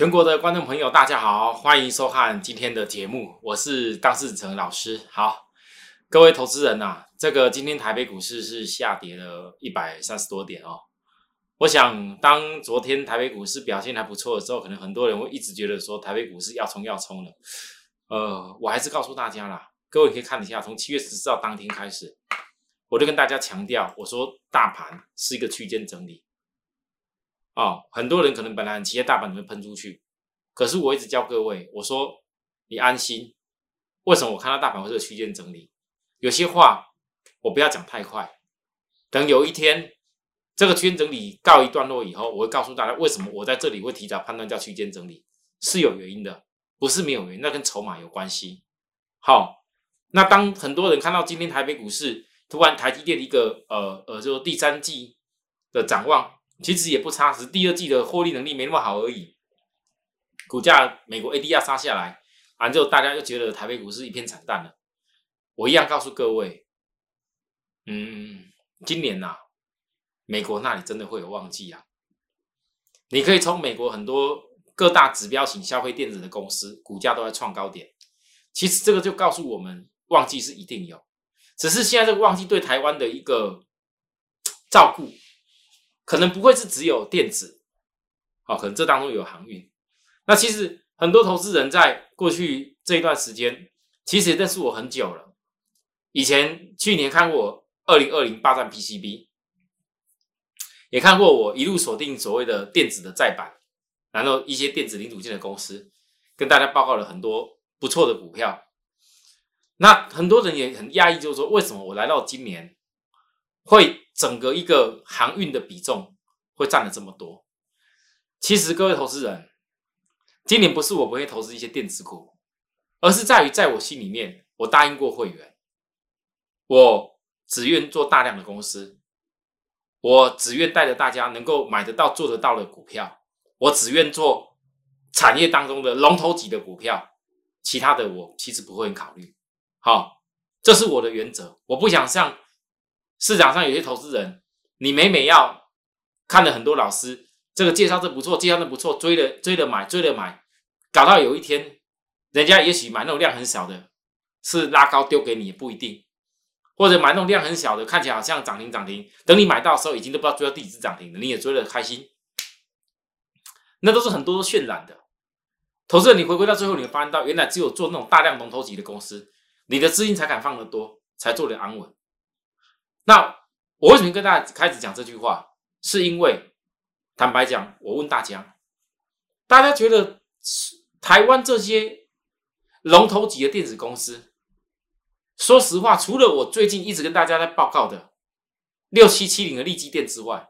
全国的观众朋友，大家好，欢迎收看今天的节目，我是当事成老师。好，各位投资人呐，这个今天台北股市是下跌了一百三十多点哦。我想，当昨天台北股市表现还不错的时候，可能很多人会一直觉得说台北股市要冲要冲了。呃，我还是告诉大家啦，各位可以看一下，从七月十四号当天开始，我就跟大家强调，我说大盘是一个区间整理。哦，很多人可能本来很期待大盘会喷出去，可是我一直教各位，我说你安心。为什么我看到大盘会是区间整理？有些话我不要讲太快，等有一天这个区间整理告一段落以后，我会告诉大家为什么我在这里会提早判断叫区间整理是有原因的，不是没有原因，那跟筹码有关系。好，那当很多人看到今天台北股市突然台积电一个呃呃，就第三季的展望。其实也不差，只是第二季的获利能力没那么好而已。股价美国 ADR 杀下来，完之后大家又觉得台北股市一片惨淡了。我一样告诉各位，嗯，今年呐，美国那里真的会有旺季啊。你可以从美国很多各大指标型消费电子的公司股价都在创高点。其实这个就告诉我们，旺季是一定有，只是现在这个旺季对台湾的一个照顾。可能不会是只有电子，好，可能这当中有航运。那其实很多投资人在过去这一段时间，其实认识我很久了。以前去年看过二零二零霸占 PCB，也看过我一路锁定所谓的电子的再版，然后一些电子零组件的公司，跟大家报告了很多不错的股票。那很多人也很讶异，就是说为什么我来到今年会？整个一个航运的比重会占了这么多，其实各位投资人，今年不是我不会投资一些电子股，而是在于在我心里面，我答应过会员，我只愿做大量的公司，我只愿带着大家能够买得到、做得到的股票，我只愿做产业当中的龙头级的股票，其他的我其实不会考虑。好，这是我的原则，我不想像。市场上有些投资人，你每每要看了很多老师，这个介绍这不错，介绍的不错，追了追了买，追了买，搞到有一天，人家也许买那种量很小的，是拉高丢给你也不一定，或者买那种量很小的，看起来好像涨停涨停，等你买到时候已经都不知道追到第几只涨停了，你也追了开心，那都是很多都渲染的。投资人，你回归到最后，你会发现到原来只有做那种大量龙头级的公司，你的资金才敢放得多，才做得安稳。那我为什么跟大家开始讲这句话？是因为坦白讲，我问大家，大家觉得台湾这些龙头级的电子公司，说实话，除了我最近一直跟大家在报告的六七七零的利基电之外，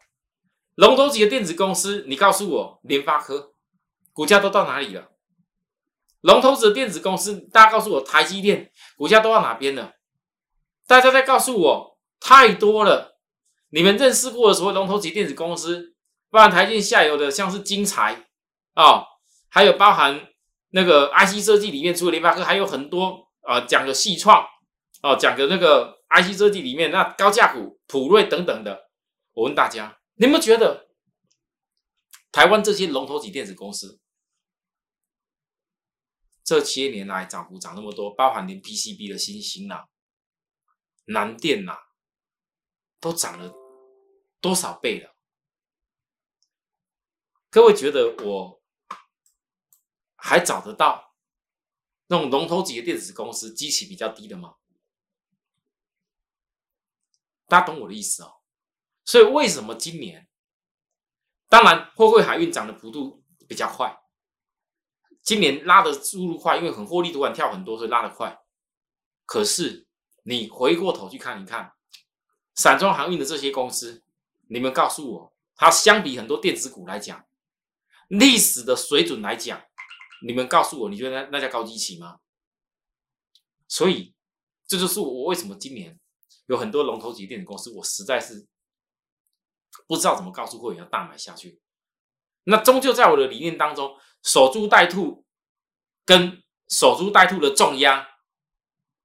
龙头级的电子公司，你告诉我，联发科股价都到哪里了？龙头级的电子公司，大家告诉我，台积电股价都到哪边了？大家再告诉我。太多了，你们认识过的所谓龙头级电子公司，包含台积下游的，像是晶材啊，还有包含那个 IC 设计里面，除了联发科，还有很多啊，讲的细创哦，讲的那个 IC 设计里面那高价股普瑞等等的。我问大家，你们觉得台湾这些龙头级电子公司这些年来涨幅涨那么多，包含连 PCB 的新兴啊、南电呐？都涨了多少倍了？各位觉得我还找得到那种龙头级的电子公司机器比较低的吗？大家懂我的意思哦。所以为什么今年，当然货柜海运涨的幅度比较快，今年拉的速度快，因为很获利，突然跳很多，所以拉得快。可是你回过头去看一看。散装航运的这些公司，你们告诉我，它相比很多电子股来讲，历史的水准来讲，你们告诉我，你觉得那那叫高基期吗？所以，这就是我为什么今年有很多龙头级电子公司，我实在是不知道怎么告诉会员要大买下去。那终究在我的理念当中，守株待兔跟守株待兔的重压，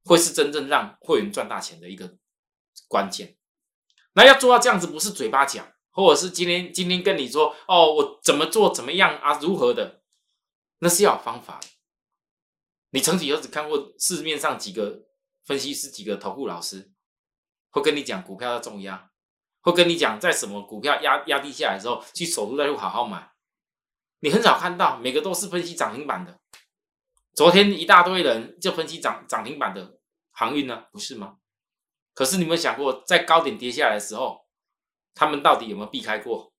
会是真正让会员赚大钱的一个关键。那要做到这样子，不是嘴巴讲，或者是今天今天跟你说哦，我怎么做怎么样啊，如何的？那是要方法的。你曾几何时看过市面上几个分析师、几个投顾老师会跟你讲股票要重压，会跟你讲在什么股票压压低下来之后去守株待兔好好买？你很少看到，每个都是分析涨停板的。昨天一大堆人就分析涨涨停板的航运呢，不是吗？可是你有没有想过，在高点跌下来的时候，他们到底有没有避开过？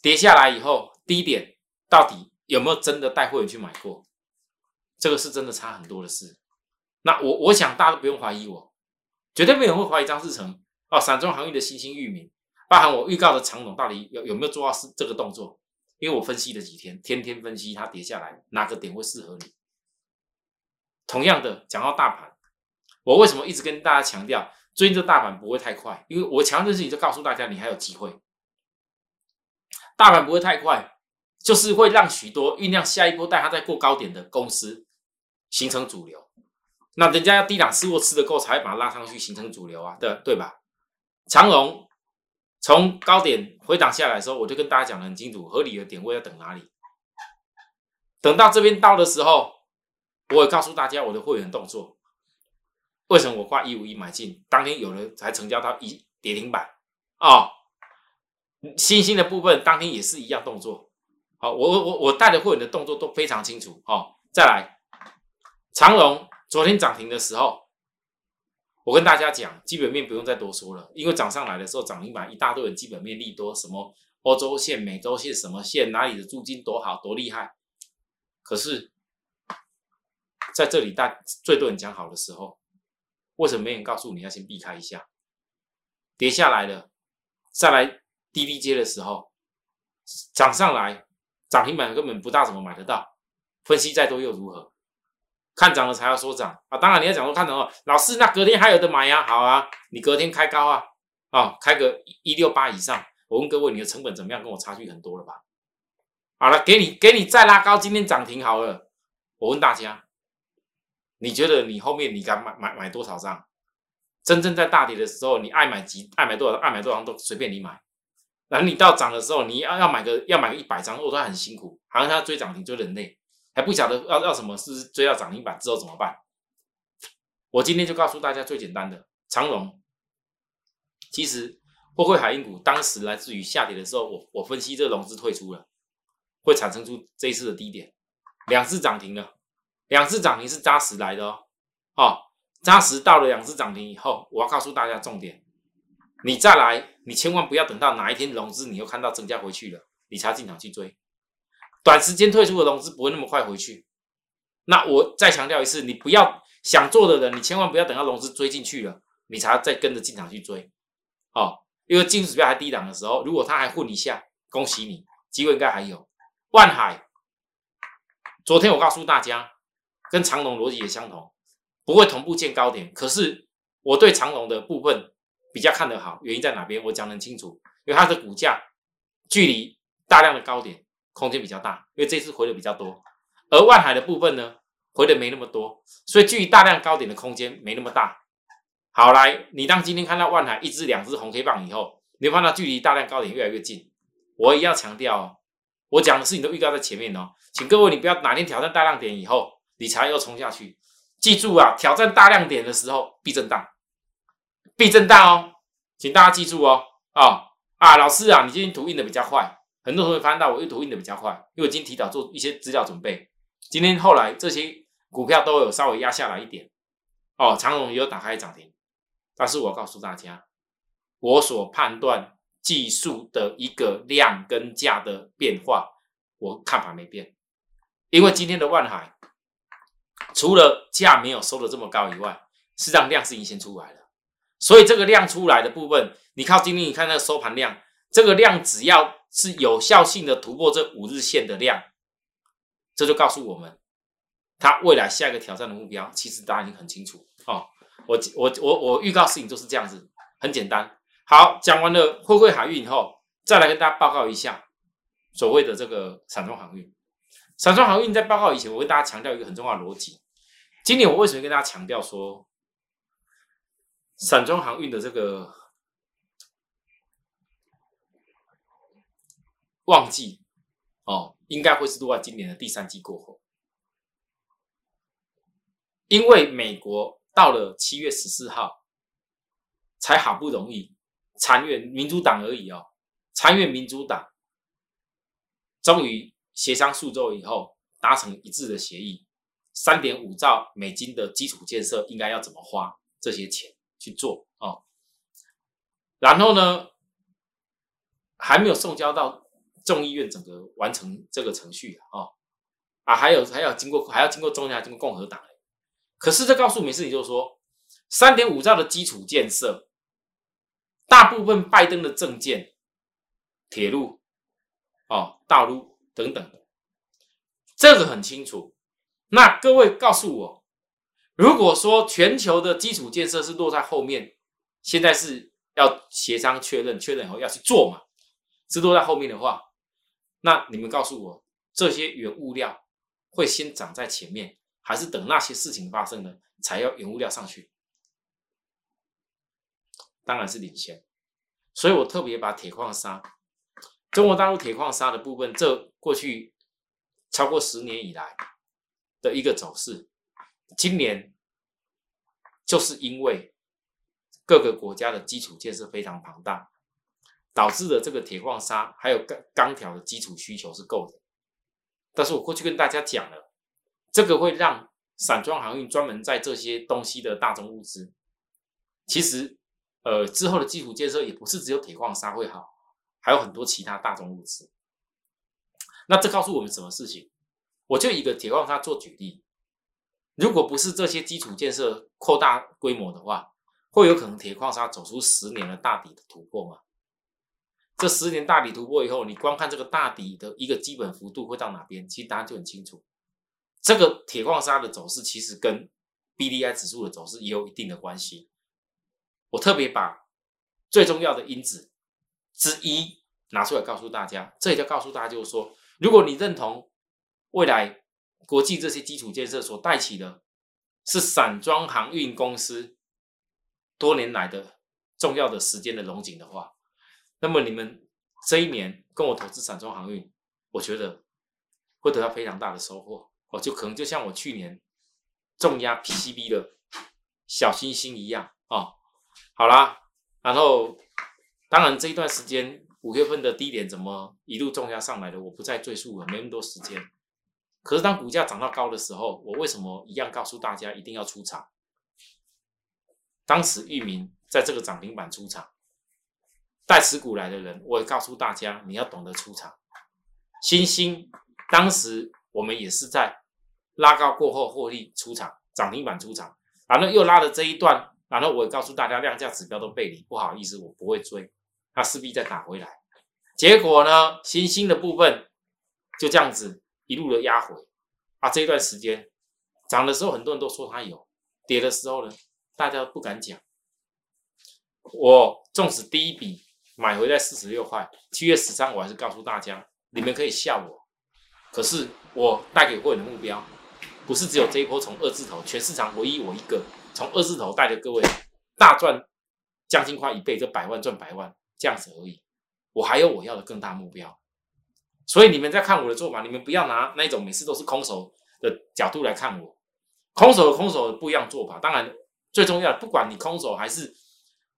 跌下来以后，低点到底有没有真的带会员去买过？这个是真的差很多的事。那我我想大家都不用怀疑我，绝对没有人会怀疑张志成哦，散装航运的新兴域名，包含我预告的长董到底有有没有做到是这个动作？因为我分析了几天，天天分析它跌下来哪个点会适合你。同样的，讲到大盘，我为什么一直跟大家强调，最近这大盘不会太快？因为我强调的事情就告诉大家，你还有机会。大盘不会太快，就是会让许多酝酿下一波带它再过高点的公司形成主流。那人家要低档吃货吃的够，才会把它拉上去形成主流啊，对对吧？长荣从高点回档下来的时候，我就跟大家讲的很清楚，合理的点位要等哪里？等到这边到的时候。我也告诉大家我的会员动作，为什么我挂一五一买进，当天有人才成交到一跌停板啊？新兴的部分当天也是一样动作。好，我我我带的会员的动作都非常清楚。哦，再来，长荣昨天涨停的时候，我跟大家讲，基本面不用再多说了，因为涨上来的时候涨停板一大堆人基本面利多，什么欧洲线、美洲线什么线，哪里的租金多好多厉害，可是。在这里大最多人讲好的时候，为什么没人告诉你要先避开一下？跌下来了，再来低低接的时候，涨上来涨停板根本不大怎么买得到。分析再多又如何？看涨了才要说涨啊！当然你要讲说看涨了，老师那隔天还有的买呀？好啊，你隔天开高啊，啊，开个一六八以上。我问各位，你的成本怎么样？跟我差距很多了吧？好了，给你给你再拉高，今天涨停好了。我问大家。你觉得你后面你敢买买买多少张？真正在大跌的时候，你爱买几爱买多少爱买多少张都随便你买。然后你到涨的时候，你要要买个要买个一百张，我都很辛苦，好像他追涨停追人累，还不晓得要要什么是追到涨停板之后怎么办。我今天就告诉大家最简单的长荣，其实货柜海运股当时来自于下跌的时候，我我分析这融资退出了，会产生出这一次的低点，两次涨停了。两次涨停是扎实来的哦，哦，扎实到了两次涨停以后，我要告诉大家重点，你再来，你千万不要等到哪一天融资你又看到增加回去了，你才进场去追，短时间退出的融资不会那么快回去。那我再强调一次，你不要想做的人，你千万不要等到融资追进去了，你才再跟着进场去追，哦，因为技术指标还低档的时候，如果它还混一下，恭喜你，机会应该还有。万海，昨天我告诉大家。跟长龙逻辑也相同，不会同步见高点。可是我对长龙的部分比较看得好，原因在哪边？我讲得很清楚，因为它的股价距离大量的高点空间比较大，因为这次回的比较多。而万海的部分呢，回的没那么多，所以距离大量高点的空间没那么大。好来，你当今天看到万海一只、两只红黑棒以后，你会看到距离大量高点越来越近。我也要强调哦，我讲的事情都预告在前面哦，请各位你不要哪天挑战大量点以后。理财又冲下去，记住啊！挑战大量点的时候必震荡，必震荡哦，请大家记住哦。啊啊，老师啊，你今天图印的比较快，很多同学发现到我又图印的比较快，因为我今天提早做一些资料准备。今天后来这些股票都有稍微压下来一点哦，长荣也有打开涨停，但是我告诉大家，我所判断技术的一个量跟价的变化，我看法没变，因为今天的万海。除了价没有收的这么高以外，实际上量是已经先出来了。所以这个量出来的部分，你靠今天你看那个收盘量，这个量只要是有效性的突破这五日线的量，这就告诉我们，它未来下一个挑战的目标，其实大家已经很清楚哦。我我我我预告事情就是这样子，很简单。好，讲完了汇汇海运以后，再来跟大家报告一下所谓的这个散装航运。散装航运在报告以前，我跟大家强调一个很重要的逻辑。今年我为什么跟大家强调说，散装航运的这个旺季哦，应该会是落在今年的第三季过后，因为美国到了七月十四号，才好不容易参院民主党而已哦，参院民主党终于协商数周以后达成一致的协议，三点五兆美金的基础建设应该要怎么花这些钱去做哦，然后呢，还没有送交到。众议院整个完成这个程序啊，啊，还有还要经过还要经过中央经过共和党可是这告诉我们事情，就是说三点五兆的基础建设，大部分拜登的政见，铁路、哦道路等等的，这个很清楚。那各位告诉我，如果说全球的基础建设是落在后面，现在是要协商确认，确认以后要去做嘛，是落在后面的话。那你们告诉我，这些原物料会先涨在前面，还是等那些事情发生了才要原物料上去？当然是领先。所以我特别把铁矿砂，中国大陆铁矿砂的部分，这过去超过十年以来的一个走势，今年就是因为各个国家的基础建设非常庞大。导致的这个铁矿砂还有钢钢条的基础需求是够的，但是我过去跟大家讲了，这个会让散装航运专门在这些东西的大宗物资，其实呃之后的基础建设也不是只有铁矿砂会好，还有很多其他大宗物资。那这告诉我们什么事情？我就以一个铁矿砂做举例，如果不是这些基础建设扩大规模的话，会有可能铁矿砂走出十年的大底的突破吗？这十年大底突破以后，你光看这个大底的一个基本幅度会到哪边？其实答案就很清楚。这个铁矿砂的走势其实跟 B D I 指数的走势也有一定的关系。我特别把最重要的因子之一拿出来告诉大家，这也就告诉大家，就是说，如果你认同未来国际这些基础建设所带起的，是散装航运公司多年来的重要的时间的龙井的话。那么你们这一年跟我投资散装航运，我觉得会得到非常大的收获。哦，就可能就像我去年重压 PCB 的小星星一样哦。好啦，然后当然这一段时间五月份的低点怎么一路重压上来的，我不再赘述了，没那么多时间。可是当股价涨到高的时候，我为什么一样告诉大家一定要出场？当时域名在这个涨停板出场。带持股来的人，我也告诉大家，你要懂得出场。新兴当时我们也是在拉高过后获利出场，涨停板出场，然后又拉了这一段，然后我也告诉大家，量价指标都背离，不好意思，我不会追，它势必再打回来。结果呢，新兴的部分就这样子一路的压回啊，这一段时间涨的时候很多人都说它有，跌的时候呢，大家不敢讲。我纵使第一笔。买回来四十六块，七月十三，我还是告诉大家，你们可以笑我，可是我带给会员的目标，不是只有这一波从二字头，全市场唯一我一个从二字头带着各位大赚将近快一倍，这百万赚百万这样子而已。我还有我要的更大目标，所以你们在看我的做法，你们不要拿那种每次都是空手的角度来看我，空手和空手的不一样做法。当然最重要，不管你空手还是。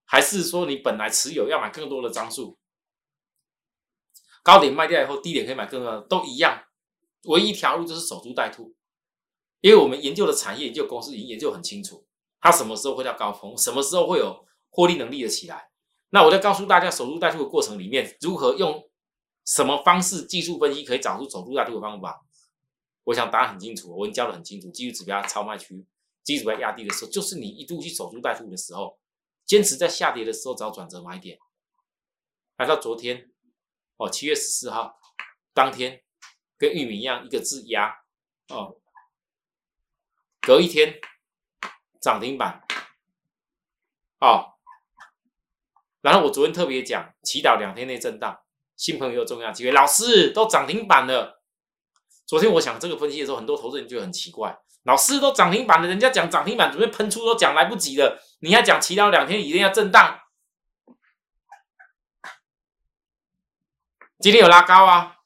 还是说你本来持有要买更多的张数，高点卖掉以后，低点可以买更多的，都一样。唯一一条路就是守株待兔，因为我们研究的产业、研究公司已经研究很清楚，它什么时候会到高峰，什么时候会有获利能力的起来。那我在告诉大家守株待兔的过程里面，如何用什么方式技术分析可以找出守株待兔的方法。我想答案很清楚，我已经教的很清楚。技术指标超卖区，技术指标压低的时候，就是你一度去守株待兔的时候。坚持在下跌的时候找转折买点，来到昨天哦，七月十四号当天，跟玉米一样，一个字压哦，隔一天涨停板哦，然后我昨天特别讲，祈祷两天内震荡，新朋友重要机会，老师都涨停板了。昨天我想这个分析的时候，很多投资人就很奇怪。老师都涨停板了，人家讲涨停板准备喷出都讲来不及了，你还讲祈祷两天一定要震荡？今天有拉高啊，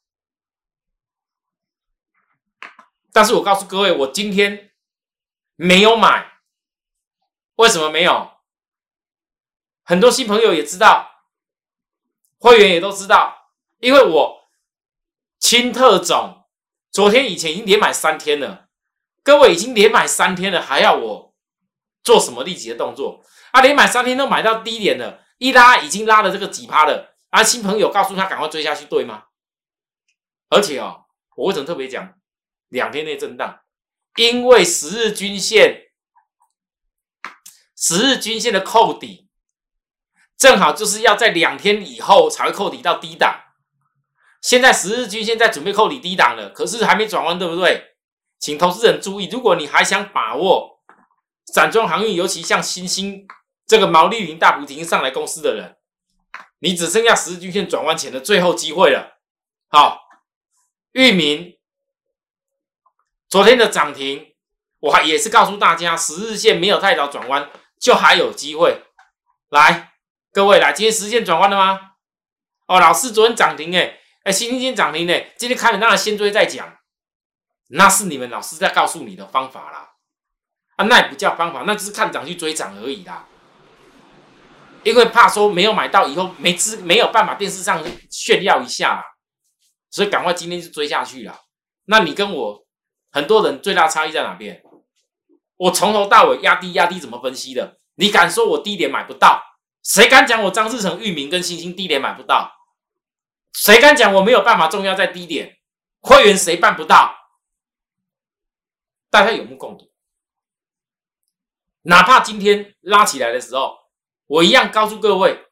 但是我告诉各位，我今天没有买，为什么没有？很多新朋友也知道，会员也都知道，因为我清特种昨天以前已经连买三天了，各位已经连买三天了，还要我做什么立即的动作？啊，连买三天都买到低点了，一拉已经拉了这个几趴了，啊，新朋友告诉他赶快追下去，对吗？而且哦，我为什么特别讲两天内震荡？因为十日均线，十日均线的扣底，正好就是要在两天以后才会扣底到低档。现在十日均线在准备扣底低档了，可是还没转弯，对不对？请投资人注意，如果你还想把握散装航运，尤其像新兴这个毛利云大幅停上来公司的人，你只剩下十日均线转弯前的最后机会了。好。域名昨天的涨停，我还也是告诉大家，十日线没有太早转弯，就还有机会。来，各位来，今天十日线转弯了吗？哦，老师昨天涨停哎，哎，星星今天涨停哎，今天开了当然先追再讲，那是你们老师在告诉你的方法啦。啊，那也不叫方法，那只是看涨去追涨而已啦。因为怕说没有买到以后没资没有办法电视上炫耀一下啦。所以赶快今天就追下去了。那你跟我很多人最大差异在哪边？我从头到尾压低压低怎么分析的？你敢说我低点买不到？谁敢讲我张志成、域名跟星星低点买不到？谁敢讲我没有办法重要在低点？会员谁办不到？大家有目共睹。哪怕今天拉起来的时候，我一样告诉各位，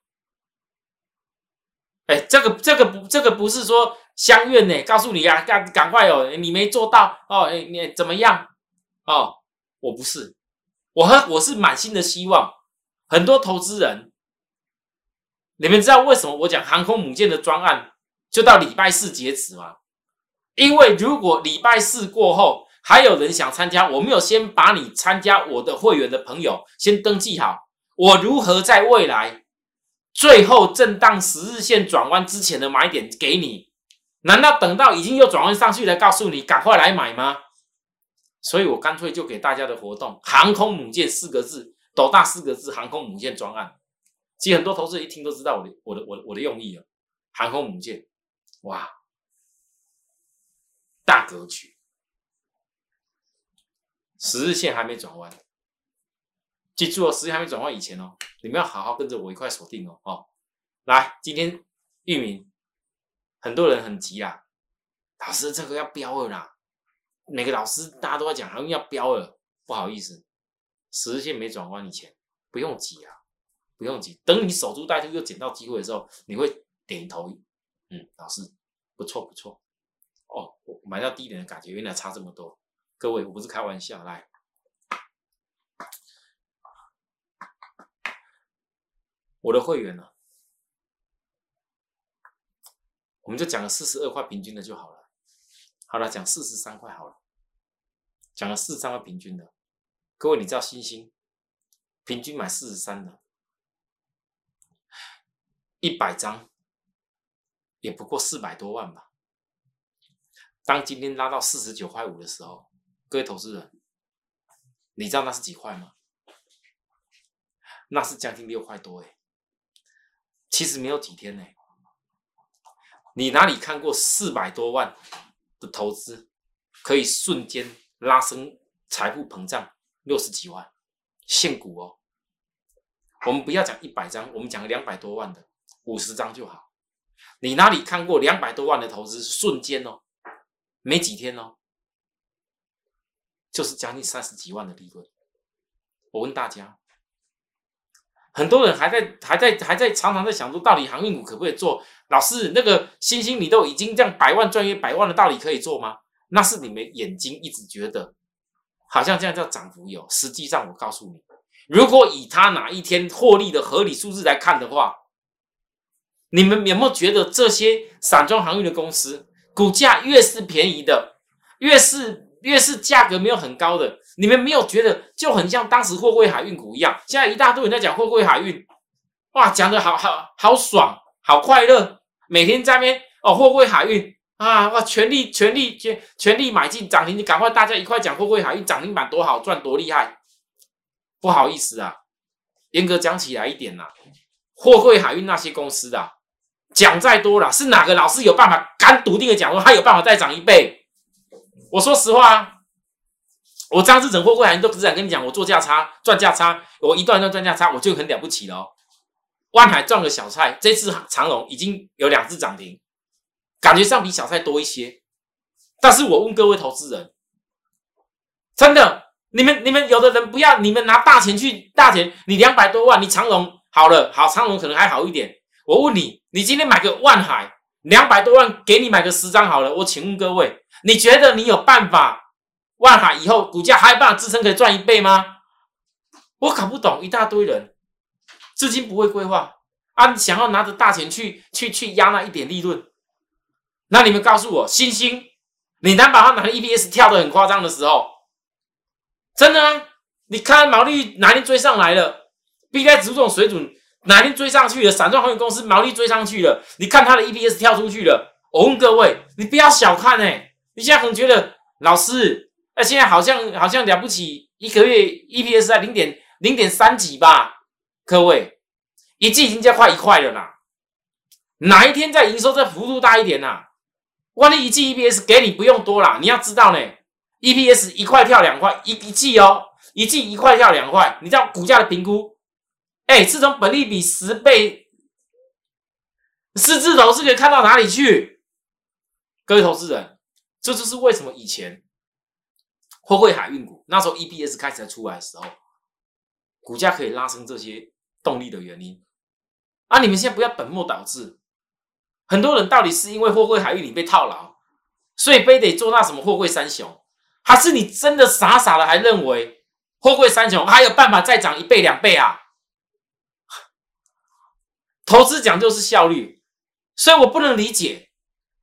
哎，这个这个不这个不是说。相愿呢？告诉你啊，赶赶快哦！你没做到哦，你你怎么样？哦，我不是，我和我是满心的希望。很多投资人，你们知道为什么我讲航空母舰的专案就到礼拜四截止吗？因为如果礼拜四过后还有人想参加，我没有先把你参加我的会员的朋友先登记好，我如何在未来最后震荡十日线转弯之前的买点给你？难道等到已经又转弯上去了，告诉你赶快来买吗？所以我干脆就给大家的活动“航空母舰”四个字，斗大四个字“航空母舰”专案。其实很多投资人一听都知道我的我的我我的用意了。航空母舰，哇，大格局，十日线还没转弯，记住哦，十日还没转弯以前哦，你们要好好跟着我一块锁定哦。哦，来，今天玉明。很多人很急啊，老师这个要标了啦！每个老师大家都在讲，好像要标了，不好意思，十日线没转弯以前不用急啊，不用急，等你守株待兔又捡到机会的时候，你会点头，嗯，老师不错不错，哦，我买到低点的感觉原来差这么多，各位我不是开玩笑，来，我的会员呢？我们就讲了四十二块平均的就好了。好了，讲四十三块好了，讲了四十三块平均的。各位，你知道星星平均买四十三的，一百张也不过四百多万吧。当今天拉到四十九块五的时候，各位投资人，你知道那是几块吗？那是将近六块多哎。其实没有几天呢。你哪里看过四百多万的投资可以瞬间拉升财富膨胀六十几万现股哦？我们不要讲一百张，我们讲两百多万的五十张就好。你哪里看过两百多万的投资瞬间哦？没几天哦，就是将近三十几万的利润。我问大家。很多人还在还在还在常常在想说，到底航运股可不可以做？老师，那个星星你都已经这样百万赚一百万的道理可以做吗？那是你们眼睛一直觉得好像这样叫涨幅有，实际上我告诉你，如果以他哪一天获利的合理数字来看的话，你们有没有觉得这些散装航运的公司股价越是便宜的，越是越是价格没有很高的？你们没有觉得就很像当时货柜海运股一样？现在一大堆人在讲货柜海运，哇，讲的好好好爽，好快乐，每天在那边哦，货柜海运啊！哇，全力全力全全力买进涨停，你赶快大家一块讲货柜海运涨停板多好赚多厉害。不好意思啊，严格讲起来一点呐，货柜海运那些公司的讲再多了，是哪个老师有办法敢笃定的讲说他有办法再涨一倍？我说实话啊，我张志成货柜海运都只敢跟你讲，我做价差赚价差，我一段一段赚价差，我就很了不起了。万海赚个小菜，这次长隆已经有两次涨停。感觉上比小菜多一些，但是我问各位投资人，真的，你们你们有的人不要，你们拿大钱去大钱，你两百多万，你长隆好了，好长隆可能还好一点。我问你，你今天买个万海两百多万，给你买个十张好了。我请问各位，你觉得你有办法万海以后股价还有办法支撑可以赚一倍吗？我搞不懂，一大堆人资金不会规划啊，想要拿着大钱去去去压那一点利润。那你们告诉我，星星，你能把它拿个 EPS 跳得很夸张的时候，真的啊？你看毛利哪天追上来了，B 该指数这种水准哪天追上去了，散装航运公司毛利追上去了，你看它的 EPS 跳出去了。我问各位，你不要小看哎，你现在可能觉得老师，那现在好像好像了不起，一个月 EPS 在零点零点三几吧？各位，一季已经加快一块了啦，哪一天再营收再幅度大一点呐？万一一季 EPS 给你不用多啦，你要知道呢，EPS 一块跳两块一一季哦，一季一块跳两块，你知道股价的评估？哎，这种本利比十倍，四字头是可以看到哪里去？各位投资人，这就是为什么以前货柜海运股那时候 EPS 开始出来的时候，股价可以拉升这些动力的原因。啊，你们现在不要本末倒置。很多人到底是因为货柜海运你被套牢，所以非得做那什么货柜三雄，还是你真的傻傻的还认为货柜三雄还有办法再涨一倍两倍啊？投资讲究是效率，所以我不能理解，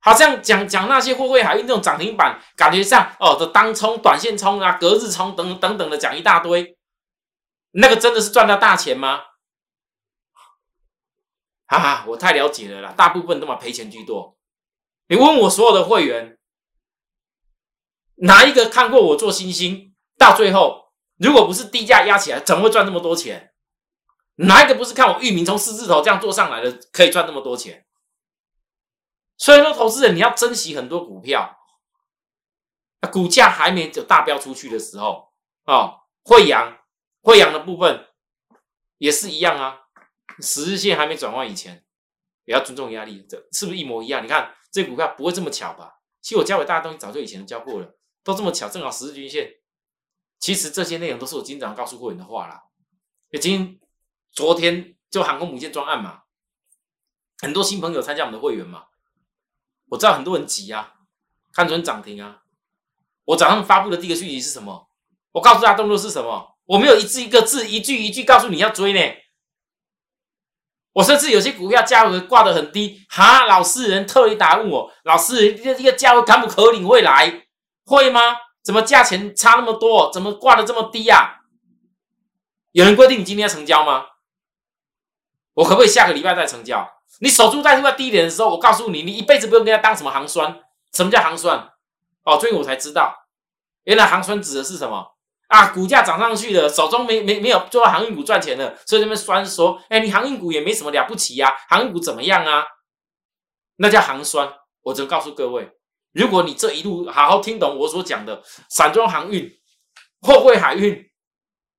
好像讲讲那些货柜海运这种涨停板，感觉上哦的当冲、短线冲啊、隔日冲等等等的讲一大堆，那个真的是赚到大钱吗？哈哈，我太了解了啦，大部分都嘛赔钱居多。你问我所有的会员，哪一个看过我做星星？到最后，如果不是低价压起来，怎么会赚这么多钱？哪一个不是看我域名从四字头这样做上来的，可以赚那么多钱？所以说，投资人你要珍惜很多股票，股价还没有大飙出去的时候哦，惠阳，惠阳的部分也是一样啊。十日线还没转弯以前，也要尊重压力，这是不是一模一样？你看这股票不会这么巧吧？其实我教给大家东西早就以前教过了，都这么巧，正好十日均线。其实这些内容都是我经常告诉会员的话啦。已经昨天就航空母舰专案嘛，很多新朋友参加我们的会员嘛，我知道很多人急啊，看准涨停啊。我早上发布的第一个讯息是什么？我告诉大家动作是什么？我没有一字一个字，一句一句告诉你要追呢。我甚至有些股票价格挂得很低，哈，老师人特意打问我，老师这这个价位敢不可领会来？会吗？怎么价钱差那么多？怎么挂的这么低呀？有人规定你今天要成交吗？我可不可以下个礼拜再成交？你守株待兔在低点的时候，我告诉你，你一辈子不用跟他当什么行酸。什么叫行酸？哦，最近我才知道，原来行酸指的是什么？啊，股价涨上去了，手中没没没有做到航运股赚钱的，所以他们酸说：“哎，你航运股也没什么了不起呀，航运股怎么样啊？”那叫行酸。我只能告诉各位，如果你这一路好好听懂我所讲的，散装航运、货柜海运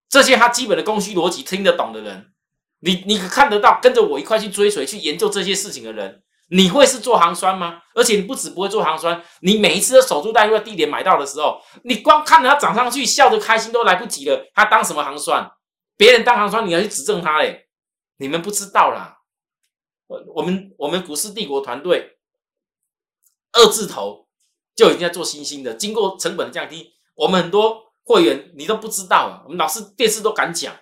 这些，他基本的供需逻辑听得懂的人，你你看得到，跟着我一块去追随、去研究这些事情的人。你会是做行酸吗？而且你不止不会做行酸，你每一次的守株待兔的地点买到的时候，你光看着它涨上去，笑着开心都来不及了。他当什么行酸？别人当行酸，你要去指正他嘞？你们不知道啦。我我们我们股市帝国团队二字头就已经在做新兴的，经过成本的降低，我们很多会员你都不知道啊。我们老是电视都敢讲，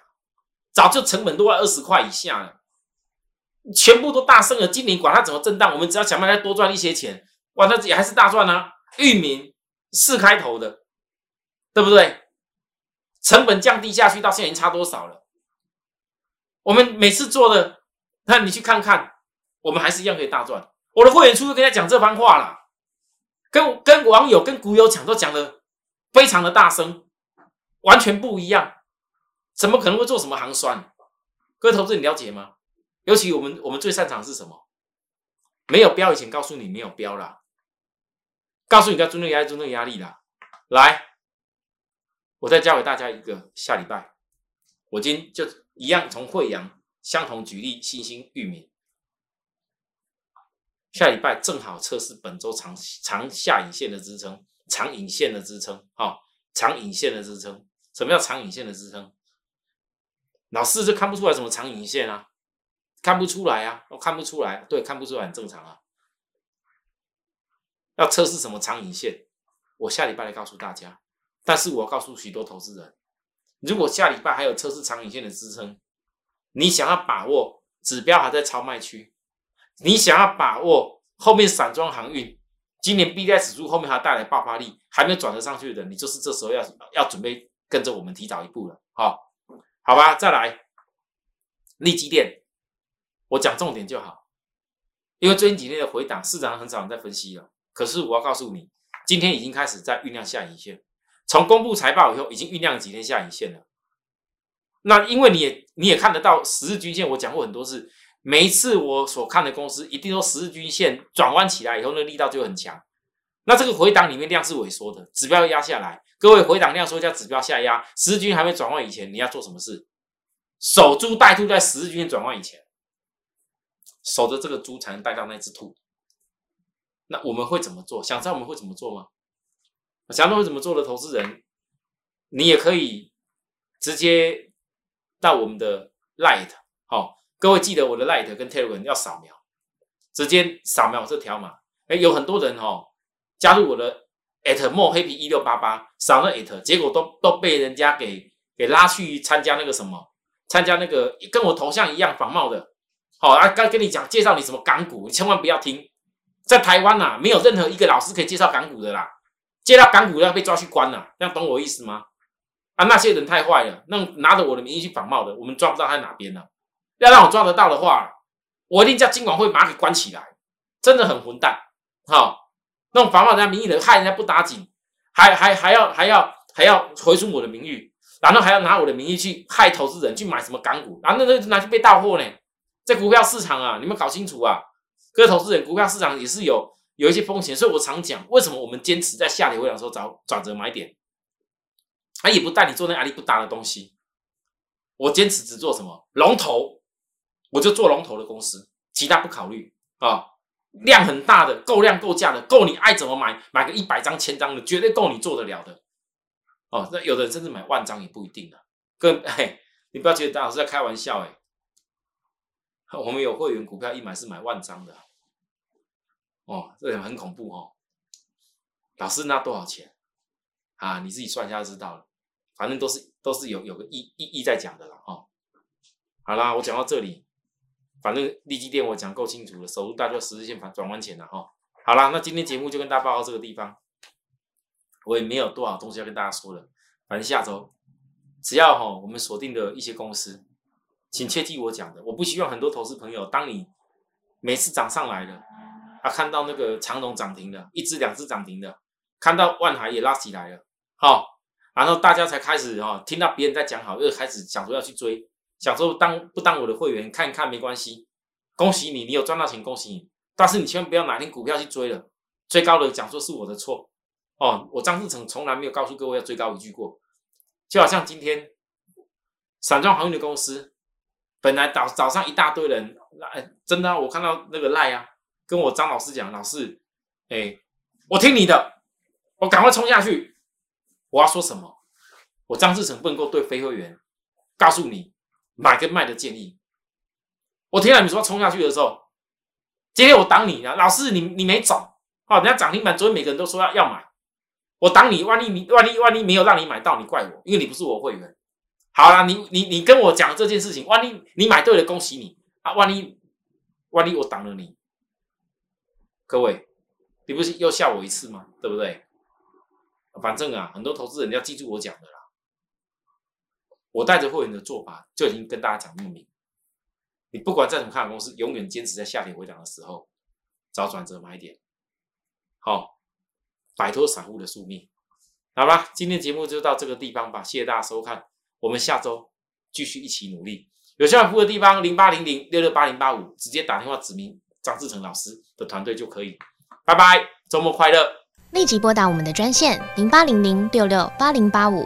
早就成本都在二十块以下了。全部都大升了，今年管它怎么震荡，我们只要想办法多赚一些钱，哇，那也还是大赚啊！域名四开头的，对不对？成本降低下去，到现在已经差多少了？我们每次做的，那你去看看，我们还是一样可以大赚。我的会员初初跟他讲这番话了，跟跟网友、跟股友讲都讲的非常的大声，完全不一样。怎么可能会做什么行酸？各位投资你了解吗？尤其我们我们最擅长是什么？没有标以前告诉你没有标啦，告诉你要尊重压力，尊重压力啦。来，我再教给大家一个，下礼拜我今天就一样从惠阳相同举例，新兴域名。下礼拜正好测试本周长长下影线的支撑，长影线的支撑，哈，长影线的支撑。什么叫长影线的支撑？老四就看不出来什么长影线啊，看不出来啊，我看不出来，对，看不出来很正常啊。要测试什么长影线？我下礼拜来告诉大家。但是我告诉许多投资人，如果下礼拜还有测试长影线的支撑，你想要把握指标还在超卖区。你想要把握后面散装航运，今年 B D I 指数后面还带来爆发力，还没有转得上去的，你就是这时候要要准备跟着我们提早一步了，好，好吧，再来，利基电，我讲重点就好，因为最近几天的回档，市场很少人在分析了，可是我要告诉你，今天已经开始在酝酿下影线，从公布财报以后，已经酝酿几天下影线了，那因为你也你也看得到十日均线，我讲过很多次。每一次我所看的公司，一定都十日均线转弯起来以后，那力道就很强。那这个回档里面量是萎缩的，指标压下来。各位回档量缩加指标下压，十日均还没转换以前，你要做什么事？守株待兔，在十日均转换以前，守着这个猪才能带到那只兔。那我们会怎么做？想知道我们会怎么做吗？想知道会怎么做的投资人，你也可以直接到我们的 Light 好。各位记得我的 Light 跟 Telegram 要扫描，直接扫描这条码。哎，有很多人哦加入我的 at more happy 一六八八，扫了 at，结果都都被人家给给拉去参加那个什么，参加那个跟我头像一样仿冒的。好啊，刚跟你讲介绍你什么港股，你千万不要听。在台湾呐，没有任何一个老师可以介绍港股的啦，介绍港股要被抓去关了，这样懂我意思吗？啊，那些人太坏了，那拿着我的名义去仿冒的，我们抓不到他在哪边了。要让我抓得到的话，我一定叫金管会把他给关起来，真的很混蛋，好，那种反冒人家名誉的，害人家不打紧，还还还要还要还要回出我的名誉，然后还要拿我的名义去害投资人去买什么港股，然后那那拿去被盗货呢？在股票市场啊，你们搞清楚啊，各位投资人，股票市场也是有有一些风险，所以我常讲，为什么我们坚持在下跌回档时候找转折买点，他也不带你做那阿里不达的东西，我坚持只做什么龙头。我就做龙头的公司，其他不考虑啊。量很大的，够量够价的，够你爱怎么买，买个一百张、千张的，绝对够你做得了的。哦，那有的人甚至买万张也不一定啊。跟 嘿，你不要觉得大老师在开玩笑哎。我们有会员股票一买是买万张的，哦，这很恐怖哦。老师那多少钱啊？你自己算一下就知道了。反正都是都是有有个意意义在讲的了哦。好啦，我讲到这里。反正利基店我讲够清楚了，守住大家十字线反转弯前了哈。好了，那今天节目就跟大家报到这个地方，我也没有多少东西要跟大家说了。反正下周只要哈我们锁定的一些公司，请切记我讲的，我不希望很多投资朋友，当你每次涨上来了，啊看到那个长龙涨停的，一只两只涨停的，看到万海也拉起来了，好，然后大家才开始哈听到别人在讲好，又开始想说要去追。想说当不当我的会员看一看没关系，恭喜你，你有赚到钱，恭喜你。但是你千万不要哪天股票去追了，追高了讲说是我的错哦。我张志成从来没有告诉各位要追高一句过，就好像今天散装航运的公司，本来早早上一大堆人，哎，真的，我看到那个赖啊，跟我张老师讲，老师，哎，我听你的，我赶快冲下去。我要说什么？我张志成不能够对非会员告诉你。买跟卖的建议，我听到你说冲下去的时候，今天我挡你啊，老师你你没走，哦，人家涨停板昨天每个人都说要要买，我挡你，万一你万一万一没有让你买到，你怪我，因为你不是我会员。好了，你你你跟我讲这件事情，万一你买对了，恭喜你啊，万一万一我挡了你，各位，你不是又吓我一次吗？对不对？反正啊，很多投资人要记住我讲的啦。我带着会员的做法就已经跟大家讲那么明，你不管再怎么看好公司，永远坚持在下跌回档的时候找转折买点。好，摆脱散户的宿命。好吧，今天节目就到这个地方吧，谢谢大家收看，我们下周继续一起努力。有需要服务的地方，零八零零六六八零八五，直接打电话指明张志成老师的团队就可以。拜拜，周末快乐！立即拨打我们的专线零八零零六六八零八五